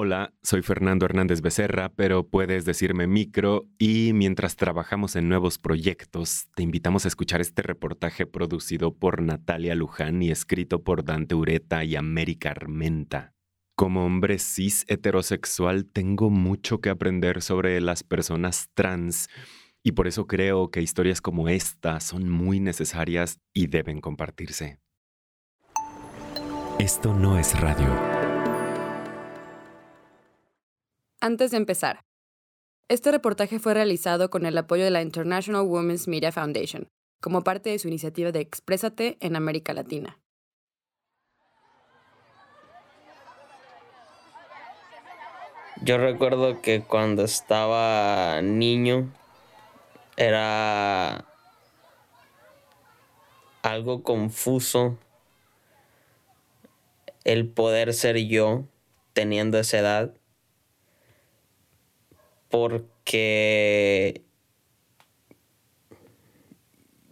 Hola, soy Fernando Hernández Becerra, pero puedes decirme micro y mientras trabajamos en nuevos proyectos, te invitamos a escuchar este reportaje producido por Natalia Luján y escrito por Dante Ureta y América Armenta. Como hombre cis heterosexual tengo mucho que aprender sobre las personas trans y por eso creo que historias como esta son muy necesarias y deben compartirse. Esto no es radio. Antes de empezar, este reportaje fue realizado con el apoyo de la International Women's Media Foundation, como parte de su iniciativa de Exprésate en América Latina. Yo recuerdo que cuando estaba niño era algo confuso el poder ser yo teniendo esa edad porque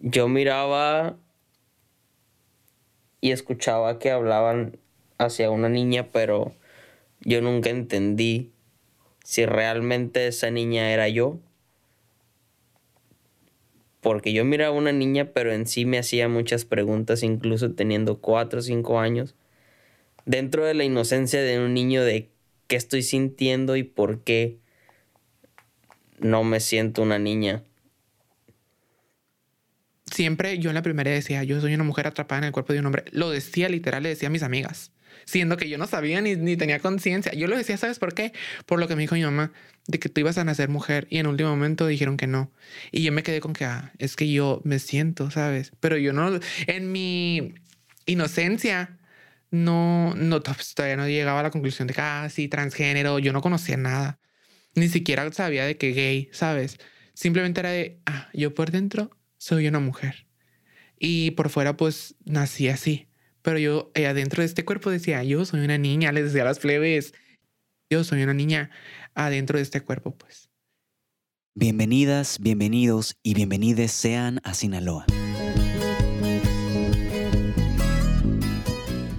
yo miraba y escuchaba que hablaban hacia una niña, pero yo nunca entendí si realmente esa niña era yo. Porque yo miraba a una niña, pero en sí me hacía muchas preguntas, incluso teniendo cuatro o cinco años. Dentro de la inocencia de un niño de qué estoy sintiendo y por qué no me siento una niña. Siempre yo en la primera decía, yo soy una mujer atrapada en el cuerpo de un hombre. Lo decía literal, le decía a mis amigas, siendo que yo no sabía ni, ni tenía conciencia. Yo lo decía, ¿sabes por qué? Por lo que me dijo mi mamá, de que tú ibas a nacer mujer y en último momento dijeron que no. Y yo me quedé con que, ah, es que yo me siento, ¿sabes? Pero yo no, en mi inocencia, no, no, todavía no llegaba a la conclusión de que, ah, sí, transgénero, yo no conocía nada. Ni siquiera sabía de qué gay, ¿sabes? Simplemente era de, ah, yo por dentro soy una mujer. Y por fuera pues nací así. Pero yo eh, adentro de este cuerpo decía, yo soy una niña, les decía a las plebes, yo soy una niña adentro de este cuerpo pues. Bienvenidas, bienvenidos y bienvenides sean a Sinaloa.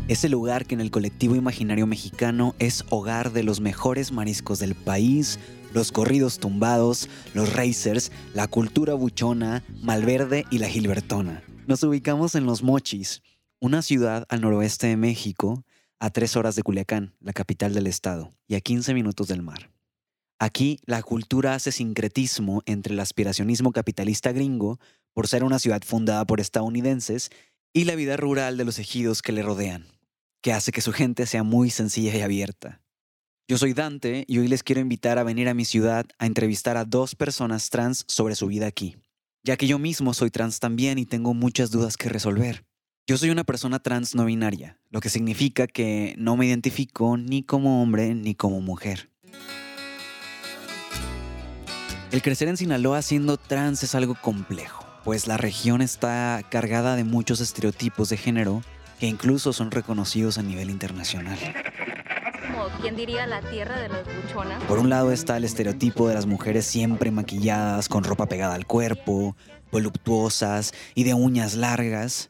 Ese lugar que en el colectivo imaginario mexicano es hogar de los mejores mariscos del país, los corridos tumbados, los racers, la cultura buchona, Malverde y la Gilbertona. Nos ubicamos en Los Mochis, una ciudad al noroeste de México, a tres horas de Culiacán, la capital del estado, y a 15 minutos del mar. Aquí la cultura hace sincretismo entre el aspiracionismo capitalista gringo, por ser una ciudad fundada por estadounidenses, y la vida rural de los ejidos que le rodean que hace que su gente sea muy sencilla y abierta. Yo soy Dante y hoy les quiero invitar a venir a mi ciudad a entrevistar a dos personas trans sobre su vida aquí, ya que yo mismo soy trans también y tengo muchas dudas que resolver. Yo soy una persona trans no binaria, lo que significa que no me identifico ni como hombre ni como mujer. El crecer en Sinaloa siendo trans es algo complejo, pues la región está cargada de muchos estereotipos de género que incluso son reconocidos a nivel internacional. Quien diría la tierra de los buchonas. Por un lado está el estereotipo de las mujeres siempre maquilladas, con ropa pegada al cuerpo, voluptuosas y de uñas largas.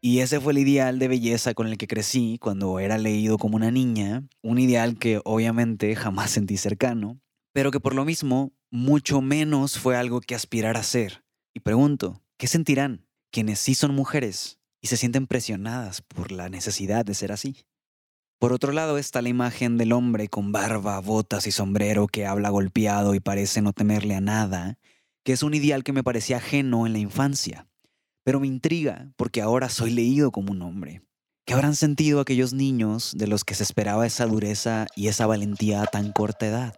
Y ese fue el ideal de belleza con el que crecí cuando era leído como una niña, un ideal que obviamente jamás sentí cercano, pero que por lo mismo mucho menos fue algo que aspirar a ser. Y pregunto, ¿qué sentirán quienes sí son mujeres y se sienten presionadas por la necesidad de ser así. Por otro lado está la imagen del hombre con barba, botas y sombrero que habla golpeado y parece no temerle a nada, que es un ideal que me parecía ajeno en la infancia, pero me intriga porque ahora soy leído como un hombre. ¿Qué habrán sentido aquellos niños de los que se esperaba esa dureza y esa valentía a tan corta edad?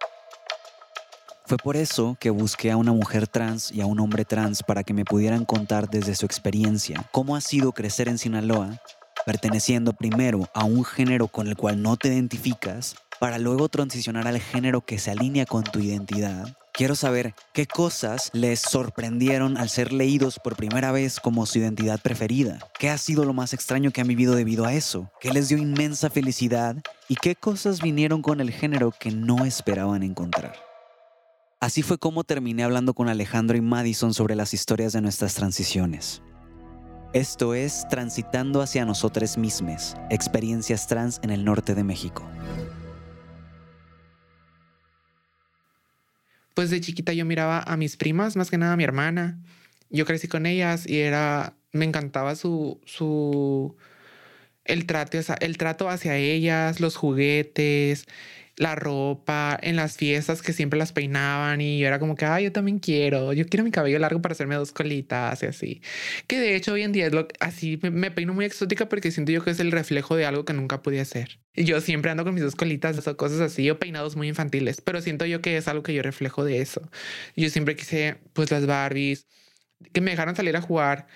Fue por eso que busqué a una mujer trans y a un hombre trans para que me pudieran contar desde su experiencia cómo ha sido crecer en Sinaloa, perteneciendo primero a un género con el cual no te identificas, para luego transicionar al género que se alinea con tu identidad. Quiero saber qué cosas les sorprendieron al ser leídos por primera vez como su identidad preferida. ¿Qué ha sido lo más extraño que han vivido debido a eso? ¿Qué les dio inmensa felicidad? ¿Y qué cosas vinieron con el género que no esperaban encontrar? Así fue como terminé hablando con Alejandro y Madison sobre las historias de nuestras transiciones. Esto es Transitando hacia nosotros mismos, experiencias trans en el norte de México. Pues de chiquita yo miraba a mis primas, más que nada a mi hermana. Yo crecí con ellas y era, me encantaba su, su, el trato, el trato hacia ellas, los juguetes, la ropa, en las fiestas que siempre las peinaban y yo era como que, ay, yo también quiero, yo quiero mi cabello largo para hacerme dos colitas y así. Que de hecho hoy en día es lo así me, peino muy exótica porque siento yo que es el reflejo de algo que nunca pude hacer. Yo siempre ando con mis dos colitas o cosas así, o peinados muy infantiles, pero siento yo que es algo que yo reflejo de eso. Yo siempre quise, pues las Barbies, que me dejaran salir a jugar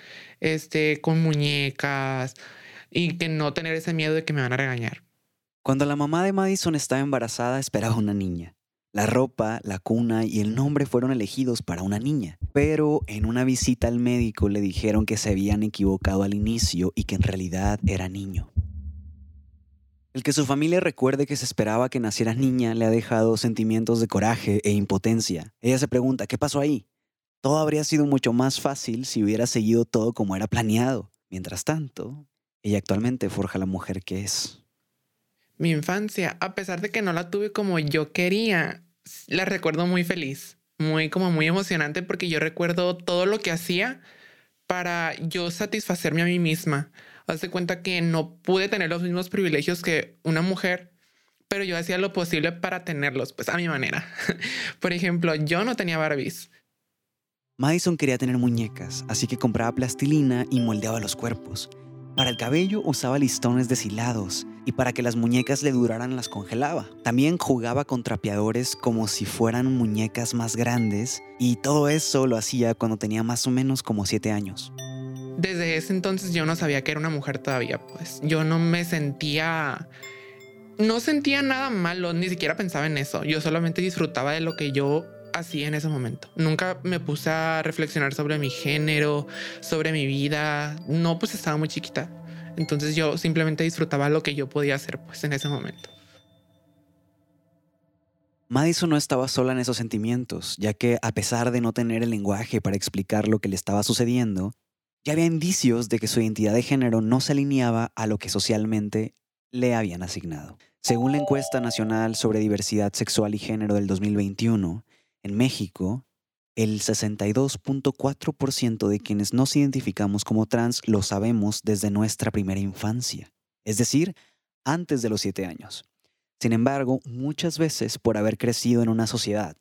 este, con muñecas y que no tener ese miedo de que me van a regañar. Cuando la mamá de Madison estaba embarazada, esperaba una niña. La ropa, la cuna y el nombre fueron elegidos para una niña, pero en una visita al médico le dijeron que se habían equivocado al inicio y que en realidad era niño. El que su familia recuerde que se esperaba que naciera niña le ha dejado sentimientos de coraje e impotencia. Ella se pregunta, ¿qué pasó ahí? Todo habría sido mucho más fácil si hubiera seguido todo como era planeado. Mientras tanto, ella actualmente forja la mujer que es mi infancia, a pesar de que no la tuve como yo quería, la recuerdo muy feliz, muy como muy emocionante porque yo recuerdo todo lo que hacía para yo satisfacerme a mí misma. Hace cuenta que no pude tener los mismos privilegios que una mujer, pero yo hacía lo posible para tenerlos, pues a mi manera. Por ejemplo, yo no tenía Barbies. Madison quería tener muñecas, así que compraba plastilina y moldeaba los cuerpos. Para el cabello usaba listones deshilados y para que las muñecas le duraran las congelaba. También jugaba con trapeadores como si fueran muñecas más grandes y todo eso lo hacía cuando tenía más o menos como 7 años. Desde ese entonces yo no sabía que era una mujer todavía, pues yo no me sentía... No sentía nada malo, ni siquiera pensaba en eso. Yo solamente disfrutaba de lo que yo hacía en ese momento. Nunca me puse a reflexionar sobre mi género, sobre mi vida. No, pues estaba muy chiquita. Entonces yo simplemente disfrutaba lo que yo podía hacer pues en ese momento. Madison no estaba sola en esos sentimientos, ya que a pesar de no tener el lenguaje para explicar lo que le estaba sucediendo, ya había indicios de que su identidad de género no se alineaba a lo que socialmente le habían asignado. Según la encuesta nacional sobre diversidad sexual y género del 2021, en México, el 62.4% de quienes nos identificamos como trans lo sabemos desde nuestra primera infancia, es decir, antes de los 7 años. Sin embargo, muchas veces por haber crecido en una sociedad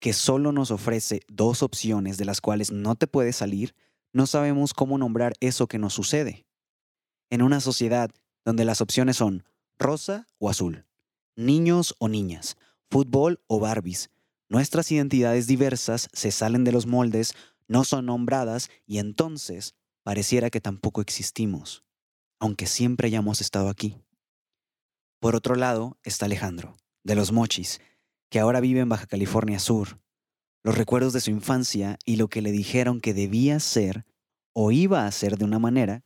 que solo nos ofrece dos opciones de las cuales no te puedes salir, no sabemos cómo nombrar eso que nos sucede. En una sociedad donde las opciones son rosa o azul, niños o niñas, fútbol o Barbies, Nuestras identidades diversas se salen de los moldes, no son nombradas y entonces pareciera que tampoco existimos, aunque siempre hayamos estado aquí. Por otro lado está Alejandro, de los Mochis, que ahora vive en Baja California Sur. Los recuerdos de su infancia y lo que le dijeron que debía ser o iba a ser de una manera,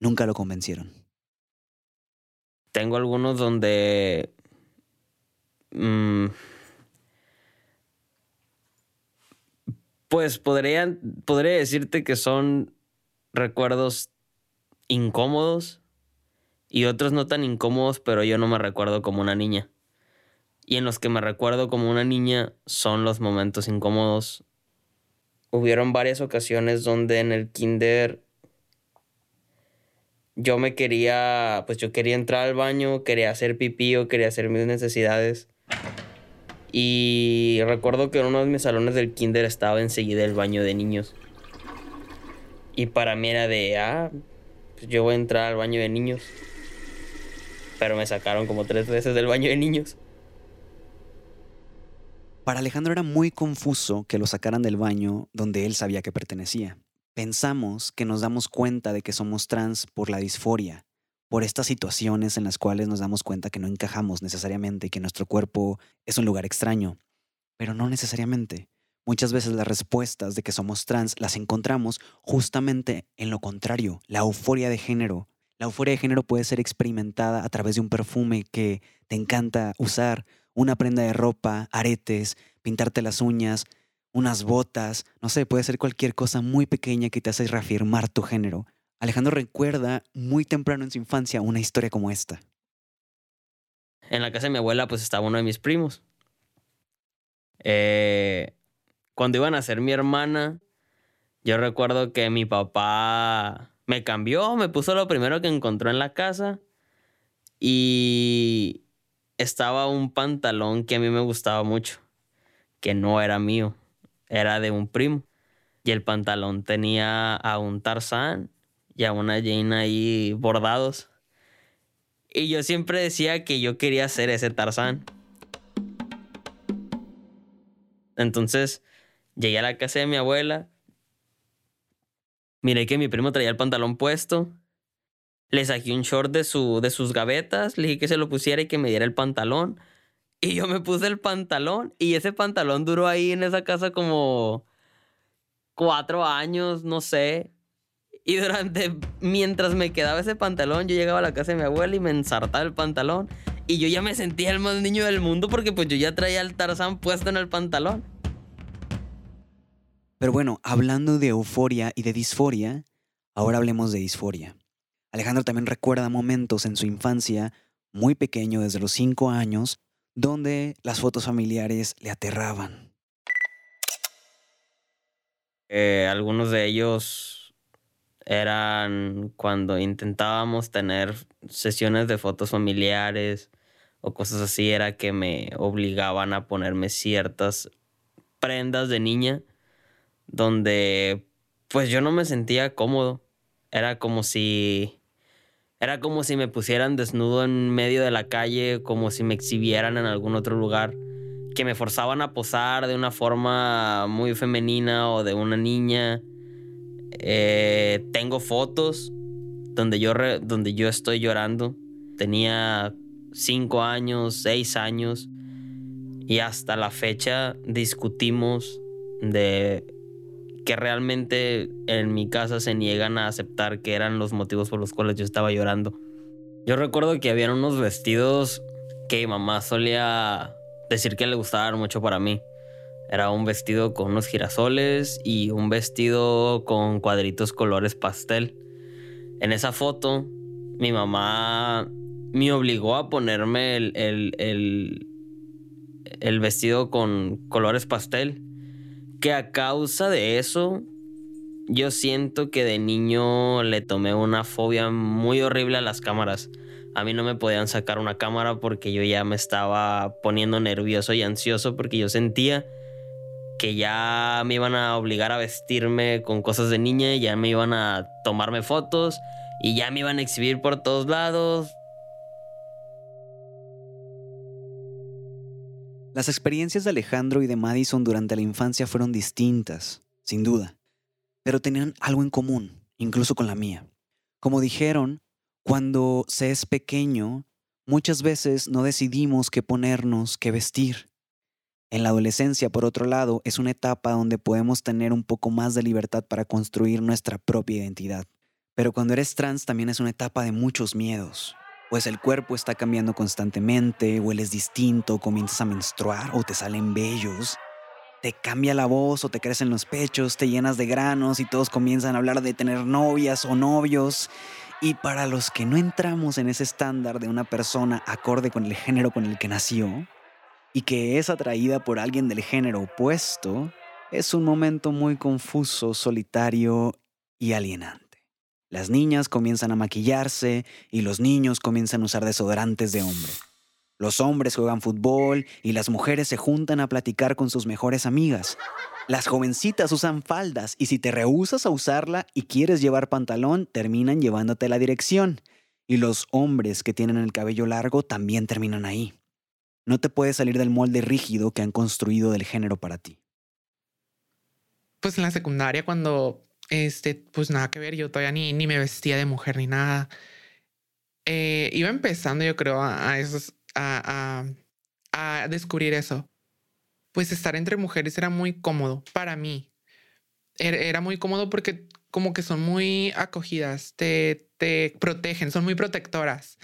nunca lo convencieron. Tengo algunos donde... Mm, Pues podría, podría decirte que son recuerdos incómodos y otros no tan incómodos, pero yo no me recuerdo como una niña. Y en los que me recuerdo como una niña son los momentos incómodos. Hubieron varias ocasiones donde en el kinder yo me quería, pues yo quería entrar al baño, quería hacer pipí o quería hacer mis necesidades. Y recuerdo que en uno de mis salones del kinder estaba enseguida el baño de niños. Y para mí era de, ah, pues yo voy a entrar al baño de niños. Pero me sacaron como tres veces del baño de niños. Para Alejandro era muy confuso que lo sacaran del baño donde él sabía que pertenecía. Pensamos que nos damos cuenta de que somos trans por la disforia, por estas situaciones en las cuales nos damos cuenta que no encajamos necesariamente y que nuestro cuerpo es un lugar extraño. Pero no necesariamente. Muchas veces las respuestas de que somos trans las encontramos justamente en lo contrario, la euforia de género. La euforia de género puede ser experimentada a través de un perfume que te encanta usar, una prenda de ropa, aretes, pintarte las uñas, unas botas, no sé, puede ser cualquier cosa muy pequeña que te hace reafirmar tu género. Alejandro recuerda muy temprano en su infancia una historia como esta. En la casa de mi abuela pues estaba uno de mis primos. Eh, Cuando iban a ser mi hermana, yo recuerdo que mi papá me cambió, me puso lo primero que encontró en la casa y estaba un pantalón que a mí me gustaba mucho, que no era mío, era de un primo. Y el pantalón tenía a un Tarzán y a una Jane ahí bordados. Y yo siempre decía que yo quería ser ese Tarzán. Entonces llegué a la casa de mi abuela. Miré que mi primo traía el pantalón puesto. Le saqué un short de, su, de sus gavetas. Le dije que se lo pusiera y que me diera el pantalón. Y yo me puse el pantalón. Y ese pantalón duró ahí en esa casa como cuatro años, no sé. Y durante, mientras me quedaba ese pantalón, yo llegaba a la casa de mi abuela y me ensartaba el pantalón. Y yo ya me sentía el más niño del mundo porque pues yo ya traía el Tarzán puesto en el pantalón. Pero bueno, hablando de euforia y de disforia, ahora hablemos de disforia. Alejandro también recuerda momentos en su infancia, muy pequeño, desde los cinco años, donde las fotos familiares le aterraban. Eh, algunos de ellos eran cuando intentábamos tener sesiones de fotos familiares o cosas así, era que me obligaban a ponerme ciertas prendas de niña donde pues yo no me sentía cómodo. Era como si era como si me pusieran desnudo en medio de la calle, como si me exhibieran en algún otro lugar, que me forzaban a posar de una forma muy femenina o de una niña. Eh, tengo fotos donde yo, donde yo estoy llorando. Tenía cinco años, seis años y hasta la fecha discutimos de que realmente en mi casa se niegan a aceptar que eran los motivos por los cuales yo estaba llorando. Yo recuerdo que habían unos vestidos que mi mamá solía decir que le gustaban mucho para mí. Era un vestido con unos girasoles y un vestido con cuadritos colores pastel. En esa foto, mi mamá me obligó a ponerme el, el, el vestido con colores pastel que a causa de eso, yo siento que de niño le tomé una fobia muy horrible a las cámaras. A mí no me podían sacar una cámara porque yo ya me estaba poniendo nervioso y ansioso porque yo sentía que ya me iban a obligar a vestirme con cosas de niña, ya me iban a tomarme fotos y ya me iban a exhibir por todos lados. Las experiencias de Alejandro y de Madison durante la infancia fueron distintas, sin duda, pero tenían algo en común, incluso con la mía. Como dijeron, cuando se es pequeño, muchas veces no decidimos qué ponernos, qué vestir. En la adolescencia, por otro lado, es una etapa donde podemos tener un poco más de libertad para construir nuestra propia identidad. Pero cuando eres trans también es una etapa de muchos miedos, pues el cuerpo está cambiando constantemente, hueles distinto, comienzas a menstruar o te salen vellos, te cambia la voz o te crecen los pechos, te llenas de granos y todos comienzan a hablar de tener novias o novios. Y para los que no entramos en ese estándar de una persona acorde con el género con el que nació y que es atraída por alguien del género opuesto, es un momento muy confuso, solitario y alienante. Las niñas comienzan a maquillarse y los niños comienzan a usar desodorantes de hombre. Los hombres juegan fútbol y las mujeres se juntan a platicar con sus mejores amigas. Las jovencitas usan faldas y si te rehusas a usarla y quieres llevar pantalón, terminan llevándote la dirección. Y los hombres que tienen el cabello largo también terminan ahí. No te puedes salir del molde rígido que han construido del género para ti. Pues en la secundaria cuando este, pues nada que ver, yo todavía ni, ni me vestía de mujer ni nada. Eh, iba empezando, yo creo, a, esos, a, a, a descubrir eso. Pues estar entre mujeres era muy cómodo para mí. Era, era muy cómodo porque como que son muy acogidas, te, te protegen, son muy protectoras.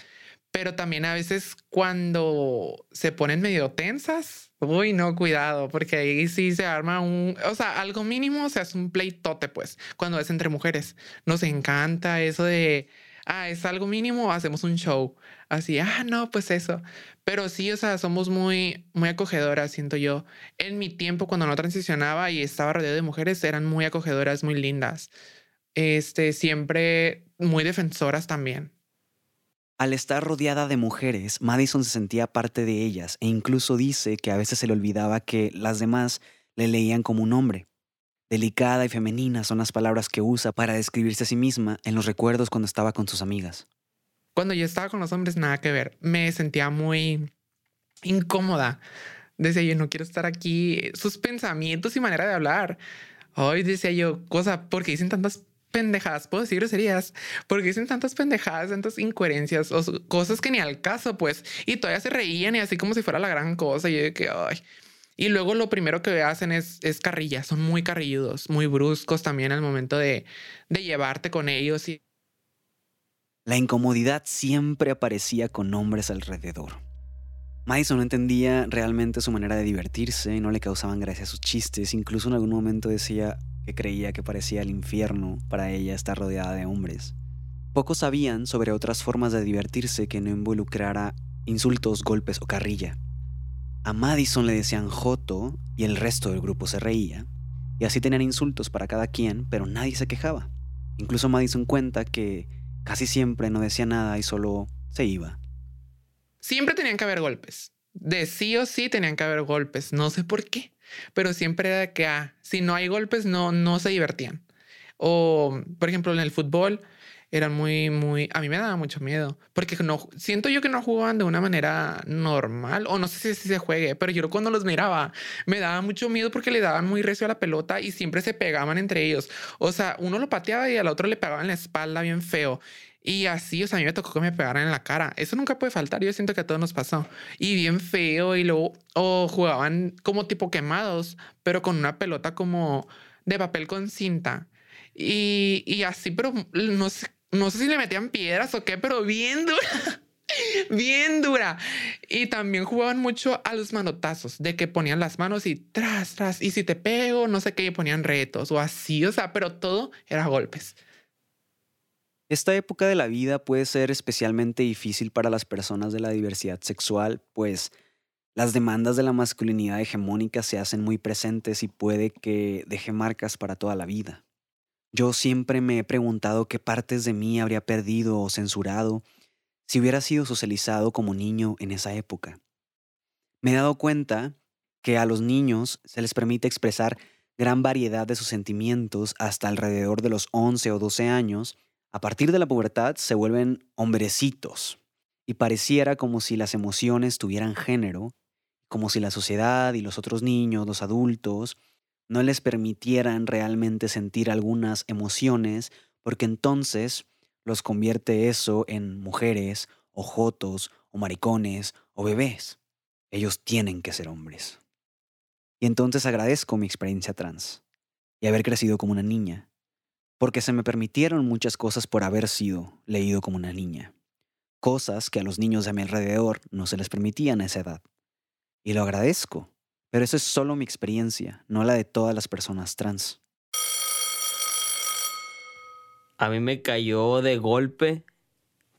Pero también a veces cuando se ponen medio tensas, Uy, no, cuidado, porque ahí sí se arma un, o sea, algo mínimo se hace un pleitote, pues, cuando es entre mujeres. Nos encanta eso de, ah, es algo mínimo, hacemos un show. así, ah, no, pues eso. Pero sí, o sea, somos muy, muy acogedoras, siento yo. En mi tiempo, cuando no transicionaba y estaba rodeado de mujeres, eran muy acogedoras, muy lindas. Este, siempre muy defensoras también. Al estar rodeada de mujeres, Madison se sentía parte de ellas e incluso dice que a veces se le olvidaba que las demás le leían como un hombre. Delicada y femenina son las palabras que usa para describirse a sí misma en los recuerdos cuando estaba con sus amigas. Cuando yo estaba con los hombres, nada que ver. Me sentía muy incómoda. Decía yo, no quiero estar aquí. Sus pensamientos y manera de hablar. Hoy decía yo, cosa, porque dicen tantas pendejadas, puedo decir groserías, porque dicen tantas pendejadas, tantas incoherencias cosas que ni al caso, pues, y todavía se reían y así como si fuera la gran cosa. Y de que, ay. Y luego lo primero que hacen es, es carrilla, son muy carrilludos, muy bruscos también al momento de, de llevarte con ellos. La incomodidad siempre aparecía con hombres alrededor. Madison no entendía realmente su manera de divertirse, no le causaban gracia sus chistes, incluso en algún momento decía, que creía que parecía el infierno para ella estar rodeada de hombres. Pocos sabían sobre otras formas de divertirse que no involucrara insultos, golpes o carrilla. A Madison le decían Joto y el resto del grupo se reía, y así tenían insultos para cada quien, pero nadie se quejaba. Incluso Madison cuenta que casi siempre no decía nada y solo se iba. Siempre tenían que haber golpes. De sí o sí tenían que haber golpes. No sé por qué pero siempre era que, ah, si no hay golpes, no, no se divertían. O, por ejemplo, en el fútbol, eran muy, muy, a mí me daba mucho miedo, porque no, siento yo que no jugaban de una manera normal, o no sé si, se juegue, pero yo cuando los miraba, me daba mucho miedo porque le daban muy recio a la pelota y siempre se pegaban entre ellos. O sea, uno lo pateaba y al otro le pegaban la espalda bien feo. Y así, o sea, a mí me tocó que me pegaran en la cara. Eso nunca puede faltar. Yo siento que a todos nos pasó. Y bien feo. Y luego, o jugaban como tipo quemados, pero con una pelota como de papel con cinta. Y, y así, pero no sé, no sé si le metían piedras o qué, pero bien dura. bien dura. Y también jugaban mucho a los manotazos, de que ponían las manos y tras, tras. Y si te pego, no sé qué, y ponían retos o así. O sea, pero todo era golpes. Esta época de la vida puede ser especialmente difícil para las personas de la diversidad sexual, pues las demandas de la masculinidad hegemónica se hacen muy presentes y puede que deje marcas para toda la vida. Yo siempre me he preguntado qué partes de mí habría perdido o censurado si hubiera sido socializado como niño en esa época. Me he dado cuenta que a los niños se les permite expresar gran variedad de sus sentimientos hasta alrededor de los 11 o 12 años, a partir de la pubertad se vuelven hombrecitos y pareciera como si las emociones tuvieran género, como si la sociedad y los otros niños, los adultos, no les permitieran realmente sentir algunas emociones, porque entonces los convierte eso en mujeres, o jotos, o maricones, o bebés. Ellos tienen que ser hombres. Y entonces agradezco mi experiencia trans y haber crecido como una niña, porque se me permitieron muchas cosas por haber sido leído como una niña. Cosas que a los niños de mi alrededor no se les permitían a esa edad. Y lo agradezco, pero esa es solo mi experiencia, no la de todas las personas trans. A mí me cayó de golpe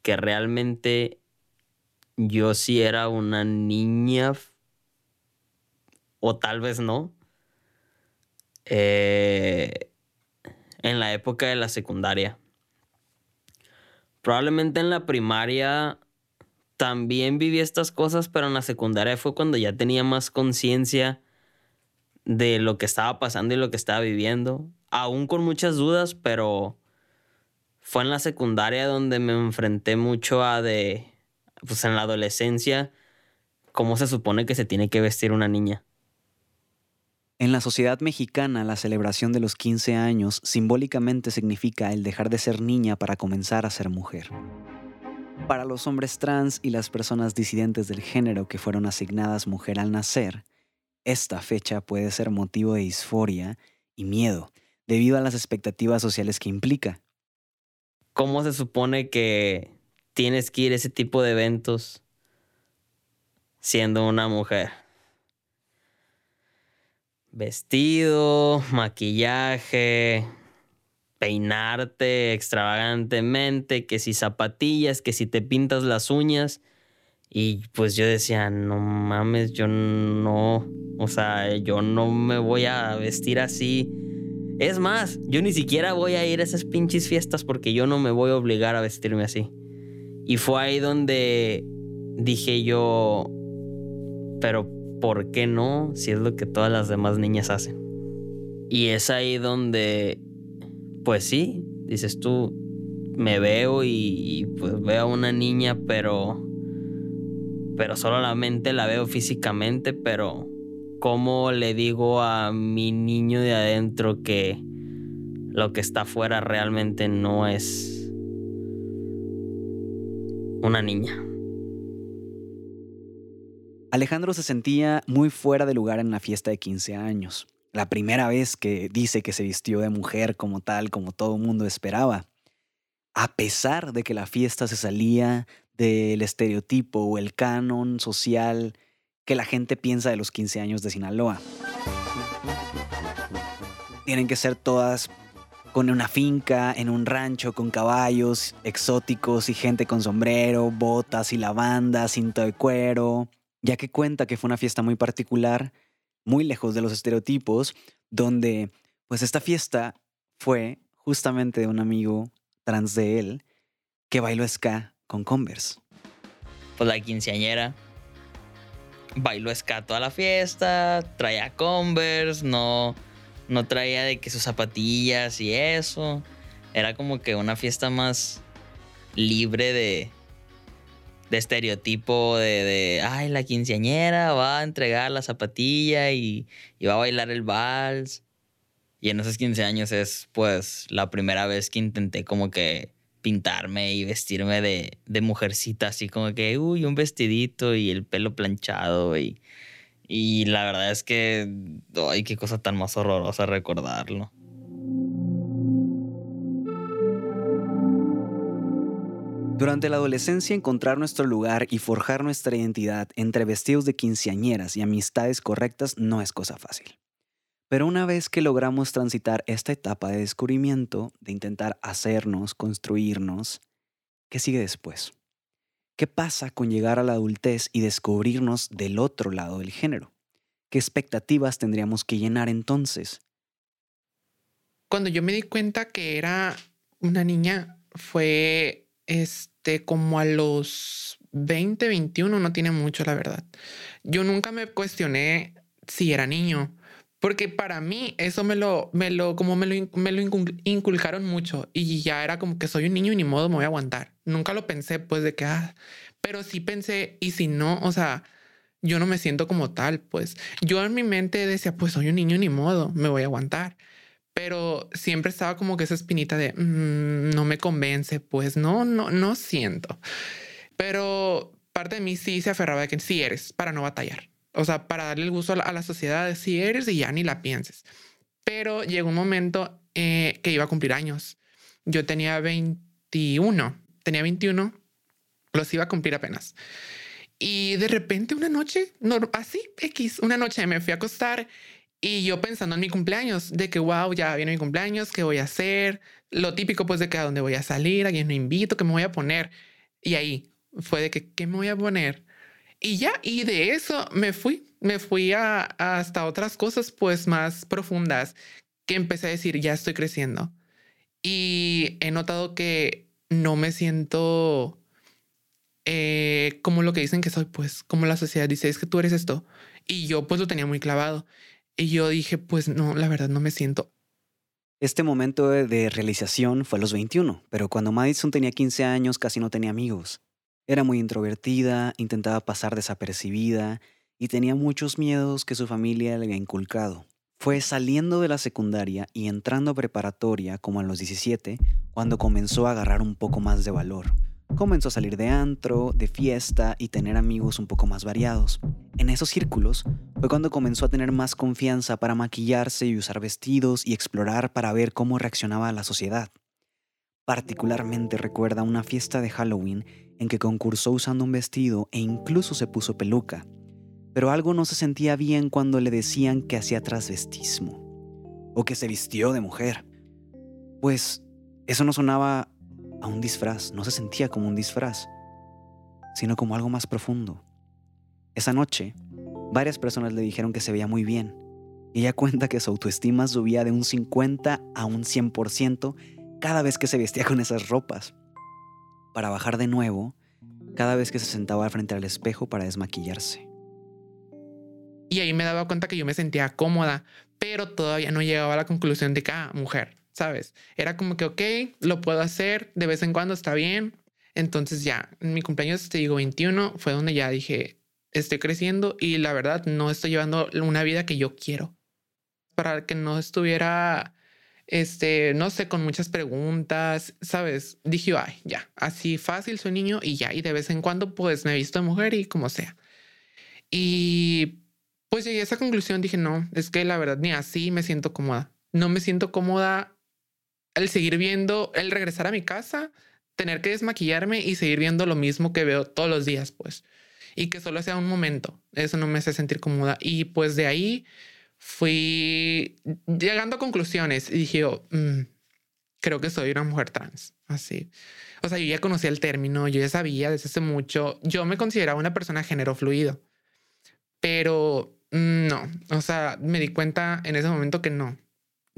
que realmente yo sí era una niña o tal vez no. Eh, en la época de la secundaria. Probablemente en la primaria también viví estas cosas, pero en la secundaria fue cuando ya tenía más conciencia de lo que estaba pasando y lo que estaba viviendo. Aún con muchas dudas, pero fue en la secundaria donde me enfrenté mucho a de, pues en la adolescencia, cómo se supone que se tiene que vestir una niña. En la sociedad mexicana, la celebración de los 15 años simbólicamente significa el dejar de ser niña para comenzar a ser mujer. Para los hombres trans y las personas disidentes del género que fueron asignadas mujer al nacer, esta fecha puede ser motivo de disforia y miedo debido a las expectativas sociales que implica. ¿Cómo se supone que tienes que ir a ese tipo de eventos siendo una mujer? Vestido, maquillaje, peinarte extravagantemente, que si zapatillas, que si te pintas las uñas. Y pues yo decía, no mames, yo no, o sea, yo no me voy a vestir así. Es más, yo ni siquiera voy a ir a esas pinches fiestas porque yo no me voy a obligar a vestirme así. Y fue ahí donde dije yo, pero ¿por qué no si es lo que todas las demás niñas hacen? Y es ahí donde, pues sí, dices tú, me veo y, pues veo a una niña, pero pero solamente la veo físicamente, pero ¿cómo le digo a mi niño de adentro que lo que está afuera realmente no es una niña? Alejandro se sentía muy fuera de lugar en la fiesta de 15 años. La primera vez que dice que se vistió de mujer como tal, como todo el mundo esperaba. A pesar de que la fiesta se salía del estereotipo o el canon social que la gente piensa de los 15 años de Sinaloa. Tienen que ser todas con una finca, en un rancho, con caballos exóticos y gente con sombrero, botas y lavanda, cinto de cuero, ya que cuenta que fue una fiesta muy particular, muy lejos de los estereotipos, donde pues esta fiesta fue justamente de un amigo trans de él que bailó ska con Converse. Pues la quinceañera bailó ska toda la fiesta, traía Converse, no, no traía de que sus zapatillas y eso. Era como que una fiesta más libre de, de estereotipo de, de, ay, la quinceañera va a entregar la zapatilla y, va a bailar el vals. Y en esos 15 años es pues la primera vez que intenté como que pintarme y vestirme de, de mujercita, así como que, uy, un vestidito y el pelo planchado y, y la verdad es que, ay, qué cosa tan más horrorosa recordarlo. Durante la adolescencia encontrar nuestro lugar y forjar nuestra identidad entre vestidos de quinceañeras y amistades correctas no es cosa fácil. Pero una vez que logramos transitar esta etapa de descubrimiento, de intentar hacernos, construirnos, ¿qué sigue después? ¿Qué pasa con llegar a la adultez y descubrirnos del otro lado del género? ¿Qué expectativas tendríamos que llenar entonces? Cuando yo me di cuenta que era una niña, fue este como a los 20, 21, no tiene mucho, la verdad. Yo nunca me cuestioné si era niño porque para mí eso me lo, me lo, como me lo, me lo inculcaron mucho y ya era como que soy un niño y ni modo me voy a aguantar. Nunca lo pensé pues de que, ah, pero sí pensé, y si no, o sea, yo no me siento como tal, pues yo en mi mente decía, pues soy un niño ni modo, me voy a aguantar. Pero siempre estaba como que esa espinita de, mm, no me convence, pues no, no, no siento. Pero parte de mí sí se aferraba de que sí eres para no batallar. O sea, para darle el gusto a la, sociedad de si eres y ya ni la pienses. Pero llegó un momento eh, que iba a cumplir años. Yo tenía 21, tenía 21, los iba a cumplir apenas. Y de repente una noche, así, X, una noche me fui a acostar y yo pensando en mi cumpleaños, de que, wow, ya viene mi cumpleaños, ¿qué voy a hacer? Lo típico, pues, de que a dónde voy a salir, a quién me invito, qué me voy a poner. Y ahí fue de que, ¿qué me voy a poner? Y ya, y de eso me fui, me fui a, hasta otras cosas pues más profundas que empecé a decir, ya estoy creciendo. Y he notado que no me siento eh, como lo que dicen que soy, pues como la sociedad dice, es que tú eres esto. Y yo pues lo tenía muy clavado. Y yo dije, pues no, la verdad no me siento. Este momento de realización fue a los 21, pero cuando Madison tenía 15 años casi no tenía amigos. Era muy introvertida, intentaba pasar desapercibida y tenía muchos miedos que su familia le había inculcado. Fue saliendo de la secundaria y entrando a preparatoria como a los 17 cuando comenzó a agarrar un poco más de valor. Comenzó a salir de antro, de fiesta y tener amigos un poco más variados. En esos círculos fue cuando comenzó a tener más confianza para maquillarse y usar vestidos y explorar para ver cómo reaccionaba la sociedad. Particularmente recuerda una fiesta de Halloween en que concursó usando un vestido e incluso se puso peluca, pero algo no se sentía bien cuando le decían que hacía transvestismo o que se vistió de mujer. Pues eso no sonaba a un disfraz, no se sentía como un disfraz, sino como algo más profundo. Esa noche, varias personas le dijeron que se veía muy bien, y ella cuenta que su autoestima subía de un 50 a un 100% cada vez que se vestía con esas ropas, para bajar de nuevo cada vez que se sentaba frente al espejo para desmaquillarse. Y ahí me daba cuenta que yo me sentía cómoda, pero todavía no llegaba a la conclusión de que, ah, mujer, ¿sabes? Era como que, ok, lo puedo hacer, de vez en cuando está bien. Entonces ya, en mi cumpleaños, te digo, 21, fue donde ya dije, estoy creciendo y la verdad no estoy llevando una vida que yo quiero. Para que no estuviera, este, no sé, con muchas preguntas, ¿sabes? Dije, ay, ya, así fácil soy niño y ya, y de vez en cuando pues me he visto mujer y como sea. Y pues llegué a esa conclusión, dije, no, es que la verdad ni así me siento cómoda. No me siento cómoda el seguir viendo, el regresar a mi casa, tener que desmaquillarme y seguir viendo lo mismo que veo todos los días, pues. Y que solo sea un momento. Eso no me hace sentir cómoda. Y pues de ahí fui llegando a conclusiones y dije, oh, mm, creo que soy una mujer trans. Así. O sea, yo ya conocía el término, yo ya sabía desde hace mucho. Yo me consideraba una persona género fluido. Pero Mm, no, o sea, me di cuenta en ese momento que no,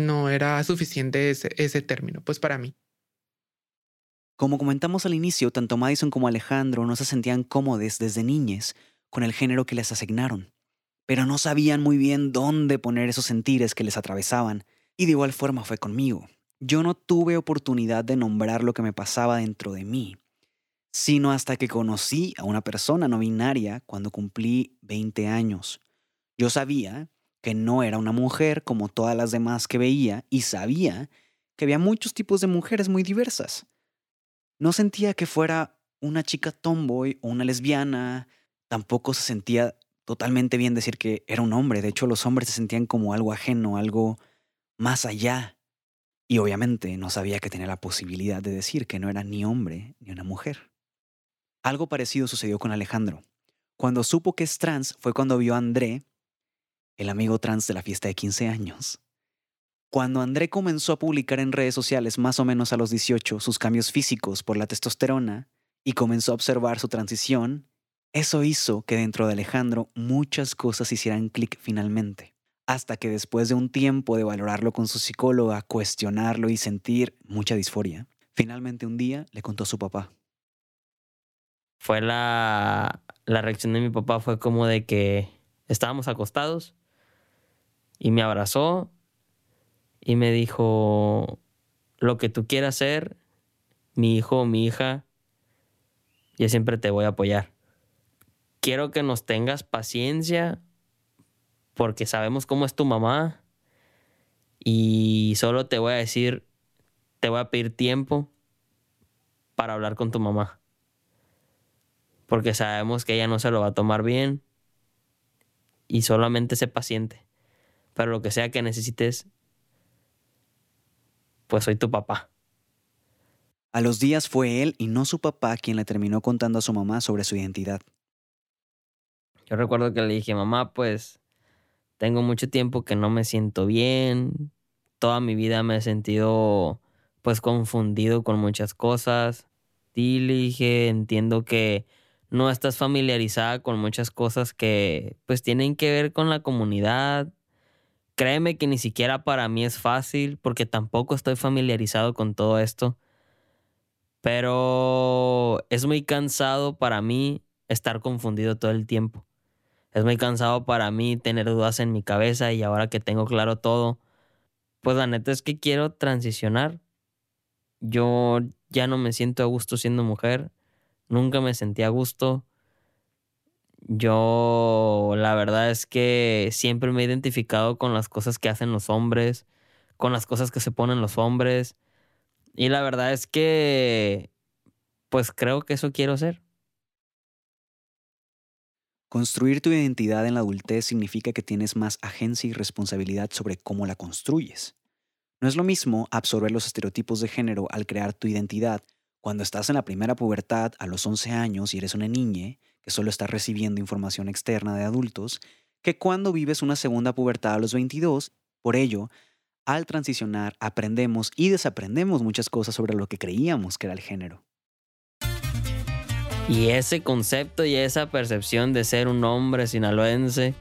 no era suficiente ese, término, pues para mí. Como comentamos al inicio, tanto Madison como Alejandro no se sentían cómodos desde niñes con el género que les asignaron, pero no sabían muy bien dónde poner esos sentires que les atravesaban, y de igual forma fue conmigo. Yo no tuve oportunidad de nombrar lo que me pasaba dentro de mí, sino hasta que conocí a una persona no binaria cuando cumplí 20 años. Yo sabía que no era una mujer como todas las demás que veía y sabía que había muchos tipos de mujeres muy diversas. No sentía que fuera una chica tomboy o una lesbiana, tampoco se sentía totalmente bien decir que era un hombre, de hecho los hombres se sentían como algo ajeno, algo más allá. Y obviamente no sabía que tenía la posibilidad de decir que no era ni hombre ni una mujer. Algo parecido sucedió con Alejandro. Cuando supo que es trans fue cuando vio a André el amigo trans de la fiesta de 15 años. Cuando André comenzó a publicar en redes sociales más o menos a los 18 sus cambios físicos por la testosterona y comenzó a observar su transición, eso hizo que dentro de Alejandro muchas cosas hicieran clic finalmente, hasta que después de un tiempo de valorarlo con su psicóloga, cuestionarlo y sentir mucha disforia, finalmente un día le contó a su papá. Fue la, la reacción de mi papá fue como de que estábamos acostados y me abrazó y me dijo, lo que tú quieras hacer, mi hijo o mi hija, yo siempre te voy a apoyar. Quiero que nos tengas paciencia porque sabemos cómo es tu mamá y solo te voy a decir, te voy a pedir tiempo para hablar con tu mamá. Porque sabemos que ella no se lo va a tomar bien y solamente sé paciente. Pero lo que sea que necesites, pues soy tu papá. A los días fue él y no su papá quien le terminó contando a su mamá sobre su identidad. Yo recuerdo que le dije, mamá, pues tengo mucho tiempo que no me siento bien. Toda mi vida me he sentido pues confundido con muchas cosas. Y le dije, entiendo que no estás familiarizada con muchas cosas que pues tienen que ver con la comunidad, Créeme que ni siquiera para mí es fácil porque tampoco estoy familiarizado con todo esto. Pero es muy cansado para mí estar confundido todo el tiempo. Es muy cansado para mí tener dudas en mi cabeza y ahora que tengo claro todo, pues la neta es que quiero transicionar. Yo ya no me siento a gusto siendo mujer. Nunca me sentí a gusto. Yo la verdad es que siempre me he identificado con las cosas que hacen los hombres, con las cosas que se ponen los hombres. Y la verdad es que, pues creo que eso quiero ser. Construir tu identidad en la adultez significa que tienes más agencia y responsabilidad sobre cómo la construyes. No es lo mismo absorber los estereotipos de género al crear tu identidad cuando estás en la primera pubertad a los 11 años y eres una niña que solo está recibiendo información externa de adultos, que cuando vives una segunda pubertad a los 22, por ello, al transicionar aprendemos y desaprendemos muchas cosas sobre lo que creíamos que era el género. Y ese concepto y esa percepción de ser un hombre sinaloense,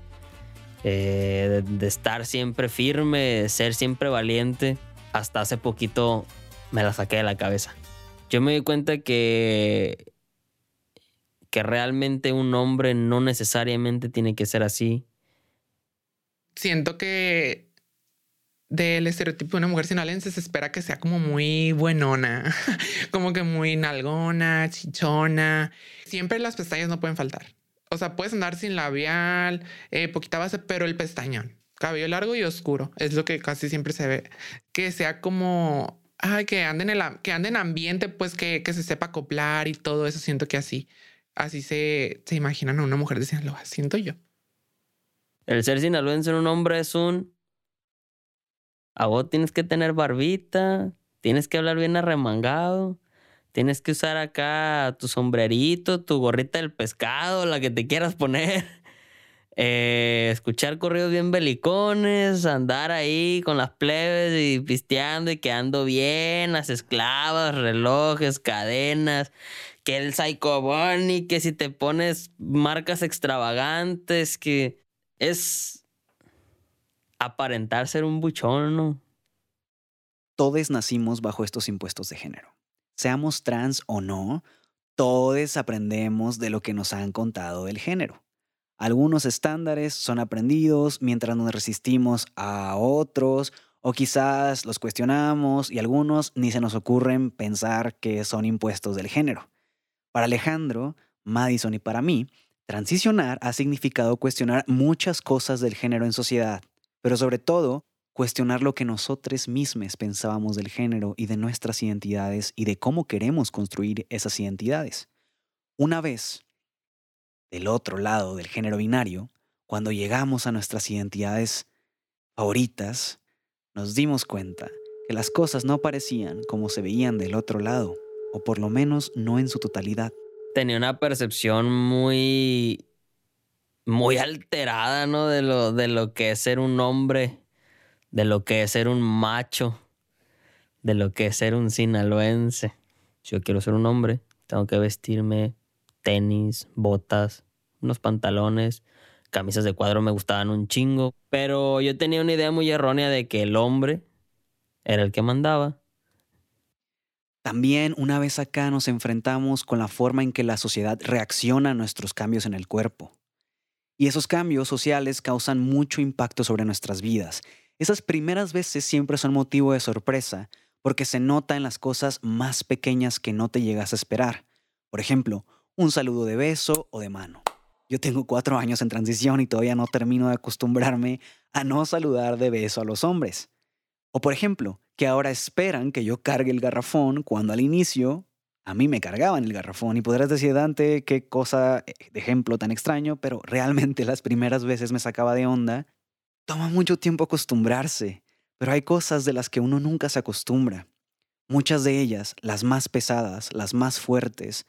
eh, de, de estar siempre firme, de ser siempre valiente, hasta hace poquito me la saqué de la cabeza. Yo me di cuenta que, que realmente un hombre no necesariamente tiene que ser así. Siento que del estereotipo de una mujer sinaloense se espera que sea como muy buenona, como que muy nalgona, chichona. Siempre las pestañas no pueden faltar. O sea, puedes andar sin labial, eh, poquita base, pero el pestañón, cabello largo y oscuro, es lo que casi siempre se ve. Que sea como, ay, que ande en, el, que ande en ambiente, pues que, que se sepa acoplar y todo eso. Siento que así, así se, se imaginan a una mujer de Sinaloa, siento yo. El ser sinaloense en un hombre es un a vos tienes que tener barbita, tienes que hablar bien arremangado, tienes que usar acá tu sombrerito, tu gorrita del pescado, la que te quieras poner. Eh, escuchar corridos bien belicones, andar ahí con las plebes y pisteando y quedando bien, las esclavas, relojes, cadenas, que el Psycho Bunny, que si te pones marcas extravagantes, que es aparentar ser un buchón. Todos nacimos bajo estos impuestos de género. Seamos trans o no, todos aprendemos de lo que nos han contado del género. Algunos estándares son aprendidos mientras nos resistimos a otros o quizás los cuestionamos y algunos ni se nos ocurren pensar que son impuestos del género. Para Alejandro, Madison y para mí, transicionar ha significado cuestionar muchas cosas del género en sociedad pero sobre todo cuestionar lo que nosotros mismos pensábamos del género y de nuestras identidades y de cómo queremos construir esas identidades. Una vez, del otro lado del género binario, cuando llegamos a nuestras identidades favoritas, nos dimos cuenta que las cosas no parecían como se veían del otro lado, o por lo menos no en su totalidad. Tenía una percepción muy muy alterada, ¿no? De lo, de lo que es ser un hombre, de lo que es ser un macho, de lo que es ser un sinaloense. Si yo quiero ser un hombre, tengo que vestirme tenis, botas, unos pantalones, camisas de cuadro me gustaban un chingo, pero yo tenía una idea muy errónea de que el hombre era el que mandaba. También una vez acá nos enfrentamos con la forma en que la sociedad reacciona a nuestros cambios en el cuerpo. Y esos cambios sociales causan mucho impacto sobre nuestras vidas. Esas primeras veces siempre son motivo de sorpresa, porque se nota en las cosas más pequeñas que no te llegas a esperar. Por ejemplo, un saludo de beso o de mano. Yo tengo cuatro años en transición y todavía no termino de acostumbrarme a no saludar de beso a los hombres. O por ejemplo, que ahora esperan que yo cargue el garrafón cuando al inicio a mí me cargaban el garrafón y podrás decir, Dante, qué cosa eh, de ejemplo tan extraño, pero realmente las primeras veces me sacaba de onda. Toma mucho tiempo acostumbrarse, pero hay cosas de las que uno nunca se acostumbra. Muchas de ellas, las más pesadas, las más fuertes,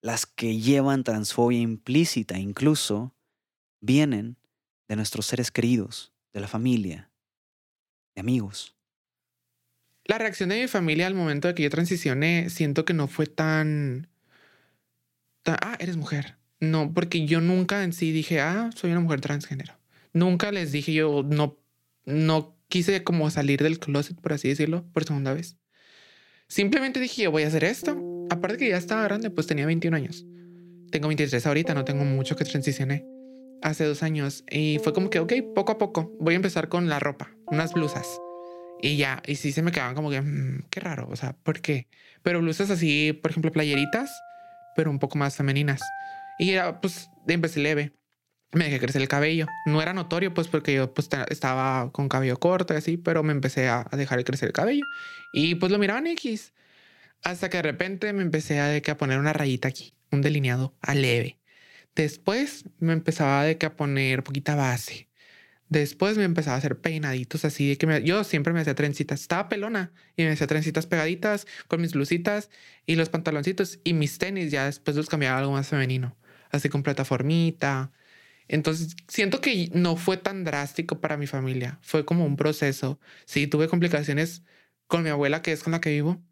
las que llevan transfobia implícita incluso, vienen de nuestros seres queridos, de la familia, de amigos. La reacción de mi familia al momento de que yo transicioné, siento que no fue tan, Ah, eres mujer. No, porque yo nunca en sí dije, ah, soy una mujer transgénero. Nunca les dije yo, no, no quise como salir del closet, por así decirlo, por segunda vez. Simplemente dije, yo voy a hacer esto. Aparte que ya estaba grande, pues tenía 21 años. Tengo 23 ahorita, no tengo mucho que transicioné. Hace dos años. Y fue como que, ok, poco a poco. Voy a empezar con la ropa, unas blusas. Y ya, y sí se me quedaban como que, mm, qué raro, o sea, ¿por qué? Pero blusas así, por ejemplo, playeritas, pero un poco más femeninas. Y ya, pues empecé leve. Me dejé crecer el cabello. No era notorio, pues, porque yo pues, estaba con cabello corto y así, pero me empecé a, dejar crecer el cabello. Y pues lo miraban X. Hasta que de repente me empecé a, de que a poner una rayita aquí, un delineado a leve. Después me empezaba de que a poner poquita base. Después me empezaba a hacer peinaditos así de que yo siempre me hacía trencitas. Estaba pelona y me hacía trencitas pegaditas con mis blusitas y los pantaloncitos y mis tenis. Ya después los cambiaba algo más femenino, así con plataformita. Entonces, siento que no fue tan drástico para mi familia. Fue como un proceso. Sí, tuve complicaciones con mi abuela, que es con la que vivo.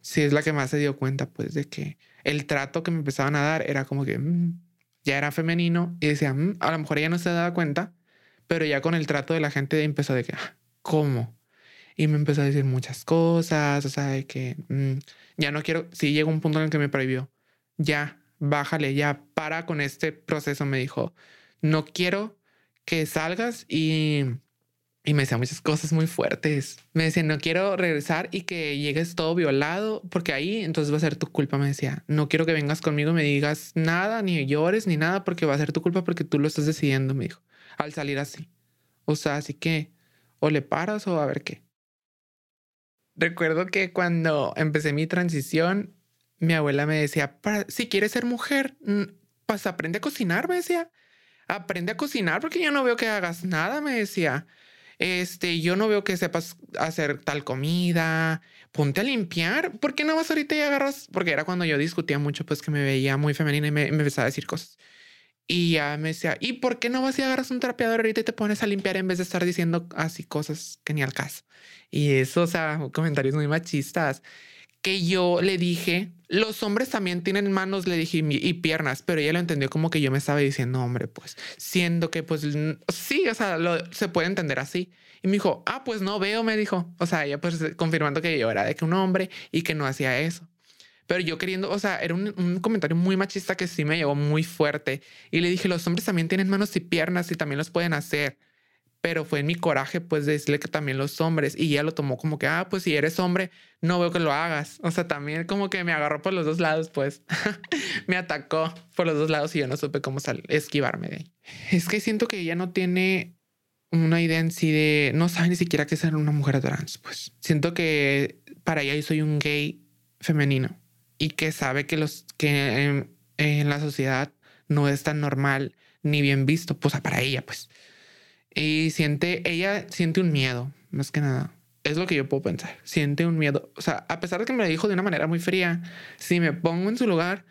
Sí, es la que más se dio cuenta, pues, de que el trato que me empezaban a dar era como que mm, ya era femenino y decía, mm, a lo mejor ella no se daba cuenta, pero ya con el trato de la gente empezó de que, ah, ¿cómo? Y me empezó a decir muchas cosas, o sea, de que mm, ya no quiero, sí llegó un punto en el que me prohibió, ya, bájale, ya, para con este proceso, me dijo, no quiero que salgas y, y me decía muchas cosas muy fuertes. Me decía, no quiero regresar y que llegues todo violado, porque ahí entonces va a ser tu culpa, me decía, no quiero que vengas conmigo me digas nada, ni llores, ni nada, porque va a ser tu culpa porque tú lo estás decidiendo, me dijo, al salir así. O sea, así que o le paras o a ver qué. Recuerdo que cuando empecé mi transición, mi abuela me decía, si quieres ser mujer, pues aprende a cocinar, me decía. Aprende a cocinar porque yo no veo que hagas nada, me decía. Este, yo no veo que sepas hacer tal comida. Ponte a limpiar. ¿Por qué no vas ahorita y agarras? Porque era cuando yo discutía mucho, pues que me veía muy femenina y me, me empezaba a decir cosas. Y ya me decía, ¿y por qué no vas y agarras un trapeador ahorita y te pones a limpiar en vez de estar diciendo así cosas que ni al caso? Y eso, o sea, comentarios muy machistas. Que yo le dije, los hombres también tienen manos, le dije, y piernas, pero ella lo entendió como que yo me estaba diciendo, hombre, pues, siendo que, pues, sí, o sea, se puede entender así. Y me dijo, ah, pues no veo, me dijo. O sea, ella pues confirmando que yo era de que un hombre y que no hacía eso. Pero yo queriendo, o sea, era un, comentario muy machista que sí me llegó muy fuerte. Y le dije, los hombres también tienen manos y piernas y también los pueden hacer. Pero fue en mi coraje, pues, decirle que también los hombres. Y ella lo tomó como que, ah, pues si eres hombre, no veo que lo hagas. O sea, también como que me agarró por los dos lados, pues. me atacó por los dos lados y yo no supe cómo esquivarme de ahí. Es que siento que ella no tiene una idea en sí de, no sabe ni siquiera qué es ser una mujer trans, pues. Siento que para ella yo soy un gay femenino y que sabe que los que en, la sociedad no es tan normal ni bien visto, pues para ella, pues. Y siente, ella siente un miedo, más que nada. Es lo que yo puedo pensar. Siente un miedo. O sea, a pesar de que me lo dijo de una manera muy fría, si me pongo en su lugar,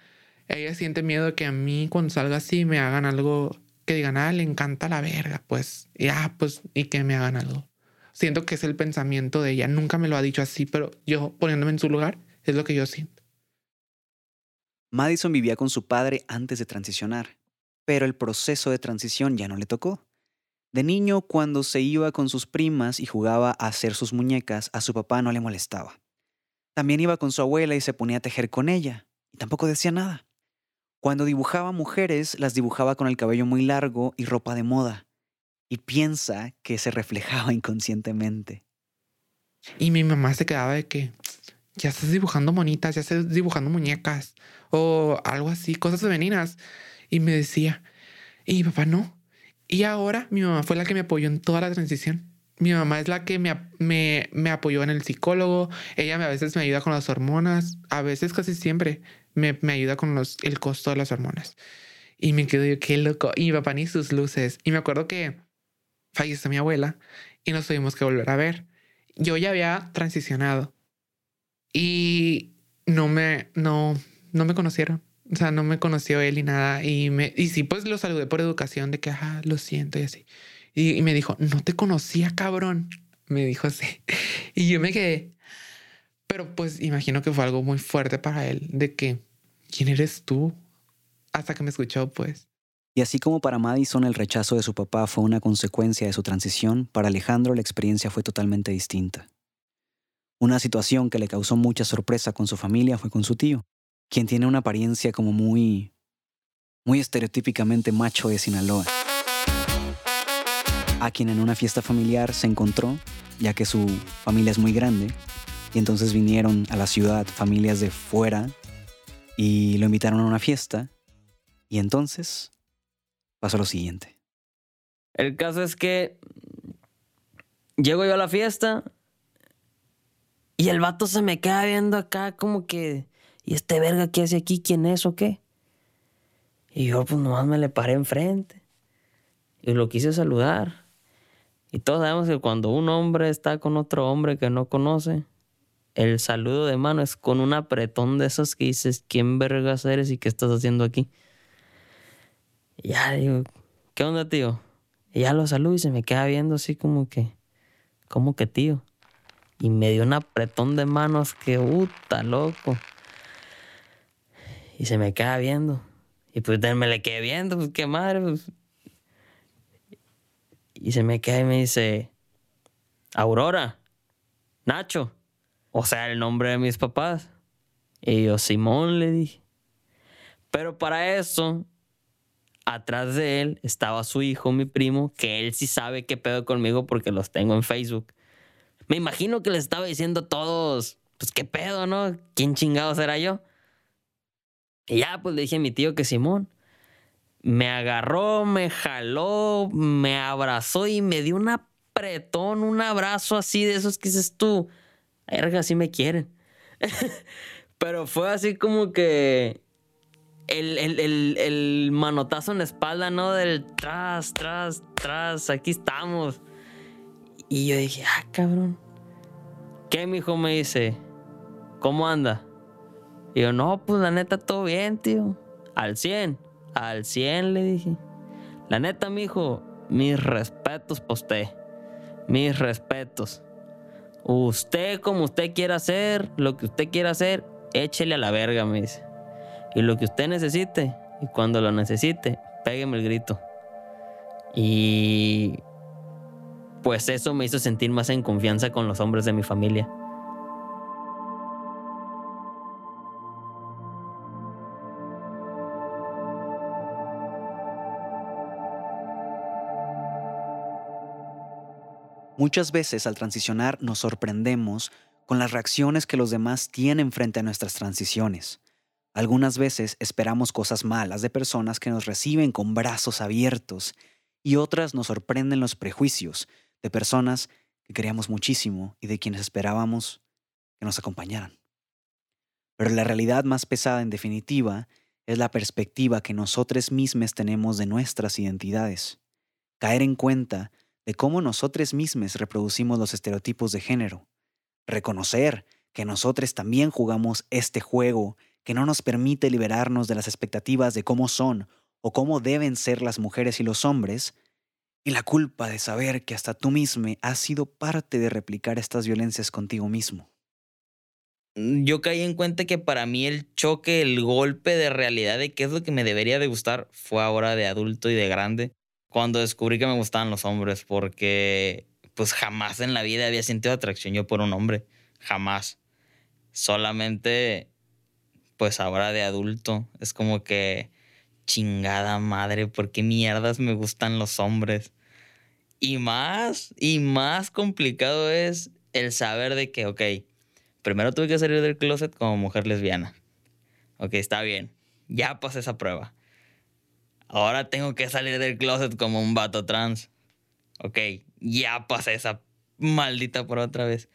ella siente miedo de que a mí cuando salga así me hagan algo que digan, ah, le encanta la verga, pues, ya, ah, pues, y que me hagan algo. Siento que es el pensamiento de ella. Nunca me lo ha dicho así, pero yo poniéndome en su lugar, es lo que yo siento. Madison vivía con su padre antes de transicionar, pero el proceso de transición ya no le tocó. De niño, cuando se iba con sus primas y jugaba a hacer sus muñecas, a su papá no le molestaba. También iba con su abuela y se ponía a tejer con ella, y tampoco decía nada. Cuando dibujaba mujeres, las dibujaba con el cabello muy largo y ropa de moda, y piensa que se reflejaba inconscientemente. Y mi mamá se quedaba de que, ya estás dibujando monitas, ya estás dibujando muñecas o algo así, cosas femeninas. Y me decía, y mi papá no. Y ahora mi mamá fue la que me apoyó en toda la transición. Mi mamá es la que me, me, me apoyó en el psicólogo. Ella a veces me ayuda con las hormonas. A veces, casi siempre, me, me ayuda con los, el costo de las hormonas. Y me quedo yo, qué loco. Y mi papá ni sus luces. Y me acuerdo que falleció mi abuela y nos tuvimos que volver a ver. Yo ya había transicionado y no me, no, no me conocieron. O sea, no me conoció él y nada. Y, me, y sí, pues lo saludé por educación de que, lo siento y así. Y, me dijo, no te conocía, cabrón. Me dijo así. Y yo me quedé. Pero pues imagino que fue algo muy fuerte para él, de que, ¿quién eres tú? Hasta que me escuchó, pues. Y así como para Madison el rechazo de su papá fue una consecuencia de su transición, para Alejandro la experiencia fue totalmente distinta. Una situación que le causó mucha sorpresa con su familia fue con su tío, quien tiene una apariencia como muy, muy estereotípicamente macho de Sinaloa. A quien en una fiesta familiar se encontró, ya que su familia es muy grande, y entonces vinieron a la ciudad familias de fuera y lo invitaron a una fiesta, y entonces pasó lo siguiente. El caso es que llego yo a la fiesta y el vato se me queda viendo acá como que, ¿y este verga qué hace aquí? ¿Quién es o qué? Y yo pues nomás me le paré enfrente. Y lo quise saludar. Y todos sabemos que cuando un hombre está con otro hombre que no conoce, el saludo de mano es con un apretón de esos que dices, ¿quién vergas eres y qué estás haciendo aquí? Y ya digo, ¿qué onda, tío? Y ya lo saludo y se me queda viendo así como que, como que tío. Y me dio un apretón de manos que, puta, loco. Y se me queda viendo. Y pues me le quedé viendo, pues qué madre. Pues. Y se me queda y me dice, Aurora, Nacho. O sea, el nombre de mis papás. Y yo, Simón, le dije. Pero para eso, atrás de él estaba su hijo, mi primo, que él sí sabe qué pedo conmigo porque los tengo en Facebook. Me imagino que les estaba diciendo a todos, pues qué pedo, ¿no? ¿Quién chingados era yo? Y ya, pues le dije a mi tío que Simón me agarró, me jaló, me abrazó y me dio un apretón, un abrazo así de esos que dices tú, verga, así me quieren. Pero fue así como que el, el, manotazo en la espalda, ¿no? Del tras, tras, tras, aquí estamos. Y yo dije, ah, cabrón. ¿Qué, mi hijo me dice? ¿Cómo anda? Y yo, no, pues la neta, todo bien, tío. Al 100, al 100, le dije. La neta, mi hijo, mis respetos para usted. Mis respetos. Usted, como usted quiera hacer, lo que usted quiera hacer, échele a la verga, me dice. Y lo que usted necesite, y cuando lo necesite, pégueme el grito. Y pues eso me hizo sentir más en confianza con los hombres de mi familia. Muchas veces al transicionar nos sorprendemos con las reacciones que los demás tienen frente a nuestras transiciones. Algunas veces esperamos cosas malas de personas que nos reciben con brazos abiertos y otras nos sorprenden los prejuicios de personas que queríamos muchísimo y de quienes esperábamos que nos acompañaran. Pero la realidad más pesada en definitiva es la perspectiva que nosotros mismos tenemos de nuestras identidades. Caer en cuenta de cómo nosotros mismos reproducimos los estereotipos de género. Reconocer que nosotros también jugamos este juego que no nos permite liberarnos de las expectativas de cómo son o cómo deben ser las mujeres y los hombres, y la culpa de saber que hasta tú mismo has sido parte de replicar estas violencias contigo mismo. Yo caí en cuenta que para mí el choque, el golpe de realidad de qué es lo que me debería de gustar fue ahora de adulto y de grande cuando descubrí que me gustaban los hombres, porque pues jamás en la vida había sentido atracción yo por un hombre, jamás. Solamente, pues ahora de adulto, es como que chingada madre, ¿por qué mierdas me gustan los hombres? Y más, y más complicado es el saber de que, ok, primero tuve que salir del closet como mujer lesbiana. Ok, está bien, ya pasé esa prueba. Ahora tengo que salir del closet como un vato trans. Ok, ya pasé esa maldita por otra vez.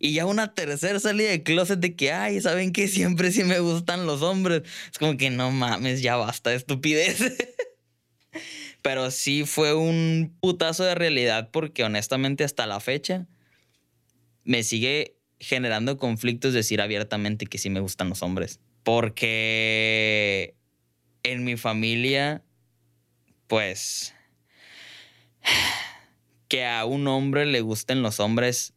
Y ya una tercera salida del closet de que, ay, ¿saben qué? Siempre sí me gustan los hombres. Es como que no mames, ya basta de estupidez. Pero sí fue un putazo de realidad porque honestamente hasta la fecha me sigue generando conflictos decir abiertamente que sí me gustan los hombres. Porque en mi familia, pues, que a un hombre le gusten los hombres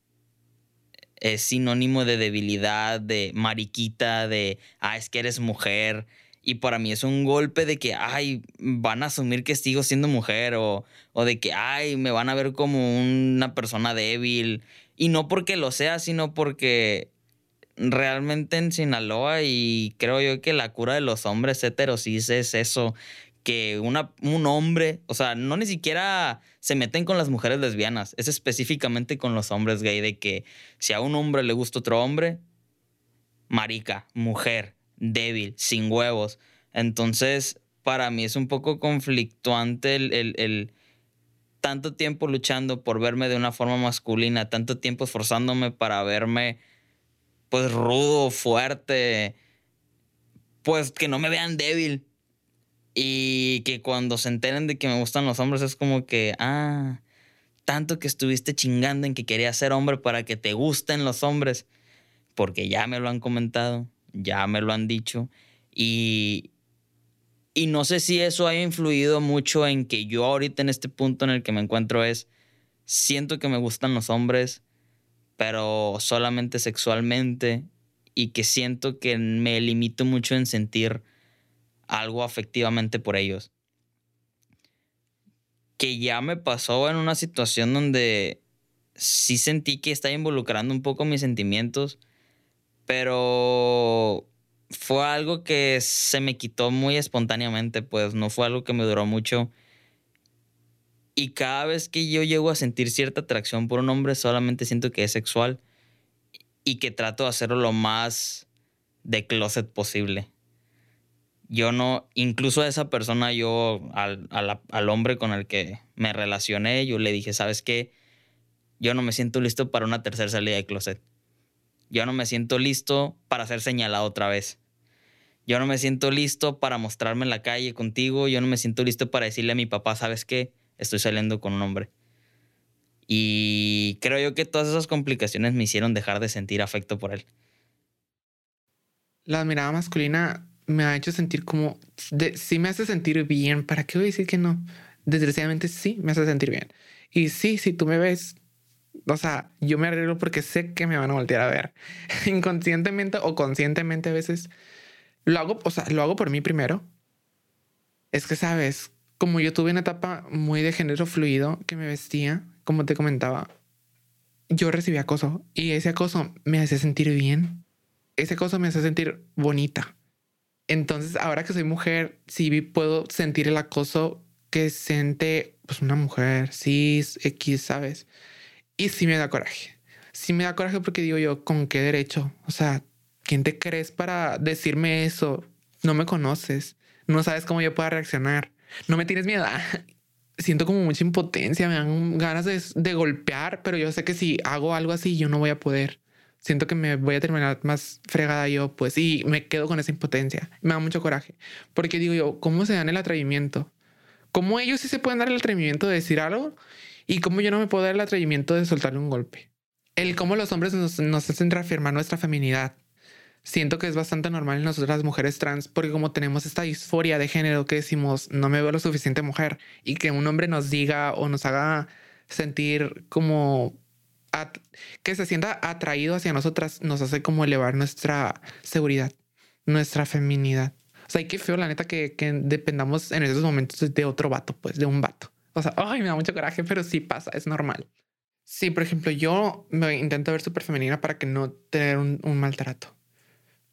es sinónimo de debilidad, de mariquita, de, ah, es que eres mujer. Y para mí es un golpe de que, ay, van a asumir que sigo siendo mujer o, o de que, ay, me van a ver como una persona débil. Y no porque lo sea, sino porque realmente en Sinaloa y creo yo que la cura de los hombres heterosis es eso, que un hombre, o sea, no ni siquiera se meten con las mujeres lesbianas, es específicamente con los hombres gay, de que si a un hombre le gusta otro hombre, marica, mujer, débil, sin huevos. Entonces, para mí es un poco conflictuante el, el, el tanto tiempo luchando por verme de una forma masculina, tanto tiempo esforzándome para verme pues rudo, fuerte, pues que no me vean débil. Y que cuando se enteren de que me gustan los hombres es como que, ah, tanto que estuviste chingando en que quería ser hombre para que te gusten los hombres, porque ya me lo han comentado, ya me lo han dicho. Y Y no sé si eso haya influido mucho en que yo ahorita en este punto en el que me encuentro es, siento que me gustan los hombres, pero solamente sexualmente y que siento que me limito mucho en sentir algo afectivamente por ellos. Que ya me pasó en una situación donde sí sentí que estaba involucrando un poco mis sentimientos, pero fue algo que se me quitó muy espontáneamente, pues no fue algo que me duró mucho. Y cada vez que yo llego a sentir cierta atracción por un hombre, solamente siento que es sexual y que trato de hacerlo lo más de closet posible. Yo no, incluso a esa persona, yo, al, al hombre con el que me relacioné, yo le dije, ¿sabes qué? Yo no me siento listo para una tercera salida de closet. Yo no me siento listo para ser señalado otra vez. Yo no me siento listo para mostrarme en la calle contigo. Yo no me siento listo para decirle a mi papá, ¿sabes qué? Estoy saliendo con un hombre. Y creo yo que todas esas complicaciones me hicieron dejar de sentir afecto por él. La mirada masculina me ha hecho sentir como... sí me hace sentir bien. ¿Para qué voy a decir que no? Desgraciadamente sí me hace sentir bien. Y sí, si tú me ves o sea, yo me arreglo porque sé que me van a voltear a ver. Inconscientemente o conscientemente a veces lo hago, o sea, lo hago por mí primero. Es que, sabes, como yo tuve una etapa muy de género fluido que me vestía, como te comentaba, yo recibí acoso y ese acoso me hace sentir bien. Ese acoso me hace sentir bonita. Entonces, ahora que soy mujer, sí puedo sentir el acoso que siente pues una mujer cis, X, ¿sabes? Y sí me da coraje. Sí me da coraje porque digo yo, ¿con qué derecho? O sea, ¿quién te crees para decirme eso? No me conoces. No sabes cómo yo pueda reaccionar. No me tienes miedo. Siento como mucha impotencia, me dan ganas de, de golpear, pero yo sé que si hago algo así, yo no voy a poder. Siento que me voy a terminar más fregada yo, pues, y me quedo con esa impotencia. Me da mucho coraje. Porque digo yo, ¿cómo se dan el atrevimiento? ¿Cómo ellos sí se pueden dar el atrevimiento de decir algo y cómo yo no me puedo dar el atrevimiento de soltarle un golpe. El cómo los hombres nos, nos hacen reafirmar nuestra feminidad. Siento que es bastante normal en nosotras las mujeres trans porque como tenemos esta disforia de género que decimos no me veo lo suficiente mujer y que un hombre nos diga o nos haga sentir como que se sienta atraído hacia nosotras nos hace como elevar nuestra seguridad, nuestra feminidad. O sea, y qué feo la neta que, que dependamos en esos momentos de otro vato, pues de un vato. O sea, ay, me da mucho coraje, pero sí pasa, es normal. Sí, por ejemplo, yo me intento ver súper femenina para que no tener un, maltrato.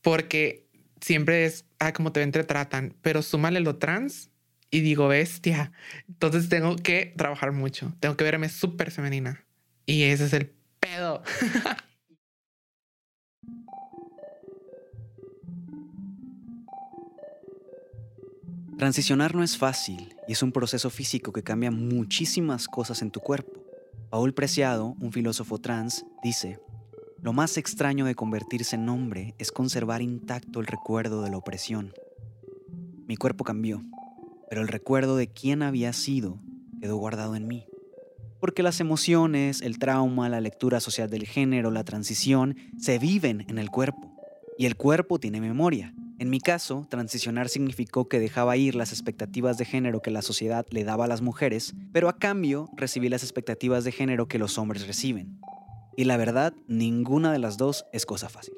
Porque siempre es, ah, como te ven, te tratan, pero súmale lo trans y digo, bestia. Entonces tengo que trabajar mucho. Tengo que verme súper femenina. Y ese es el pedo. Transicionar no es fácil y es un proceso físico que cambia muchísimas cosas en tu cuerpo. Paul Preciado, un filósofo trans, dice, lo más extraño de convertirse en hombre es conservar intacto el recuerdo de la opresión. Mi cuerpo cambió, pero el recuerdo de quién había sido quedó guardado en mí. Porque las emociones, el trauma, la lectura social del género, la transición, se viven en el cuerpo. Y el cuerpo tiene memoria. En mi caso, transicionar significó que dejaba ir las expectativas de género que la sociedad le daba a las mujeres, pero a cambio recibí las expectativas de género que los hombres reciben. Y la verdad, ninguna de las dos es cosa fácil.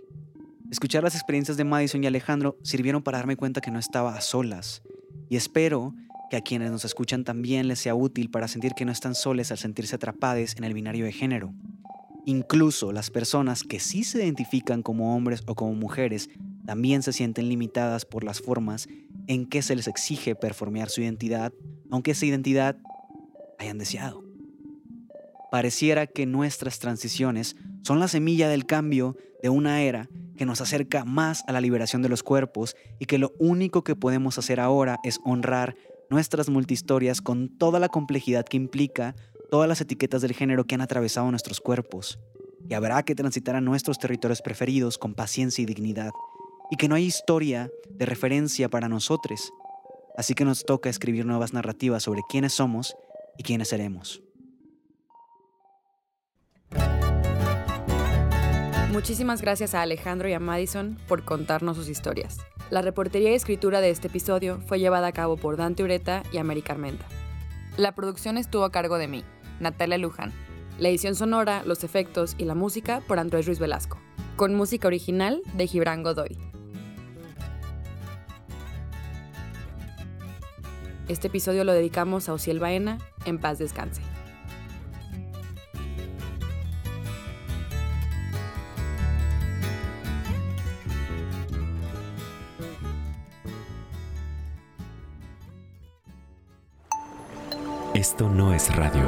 Escuchar las experiencias de Madison y Alejandro sirvieron para darme cuenta que no estaba a solas, y espero que a quienes nos escuchan también les sea útil para sentir que no están soles al sentirse atrapados en el binario de género. Incluso las personas que sí se identifican como hombres o como mujeres también se sienten limitadas por las formas en que se les exige performear su identidad, aunque esa identidad hayan deseado. Pareciera que nuestras transiciones son la semilla del cambio de una era que nos acerca más a la liberación de los cuerpos y que lo único que podemos hacer ahora es honrar nuestras multihistorias con toda la complejidad que implica todas las etiquetas del género que han atravesado nuestros cuerpos. Y habrá que transitar a nuestros territorios preferidos con paciencia y dignidad, y que no hay historia de referencia para nosotros. Así que nos toca escribir nuevas narrativas sobre quiénes somos y quiénes seremos. Muchísimas gracias a Alejandro y a Madison por contarnos sus historias. La reportería y escritura de este episodio fue llevada a cabo por Dante Ureta y América Armenta. La producción estuvo a cargo de mí, Natalia Luján. La edición sonora, los efectos y la música por Andrés Ruiz Velasco, con música original de Gibran Godoy. Este episodio lo dedicamos a Ociel Baena, en paz descanse. Esto no es radio.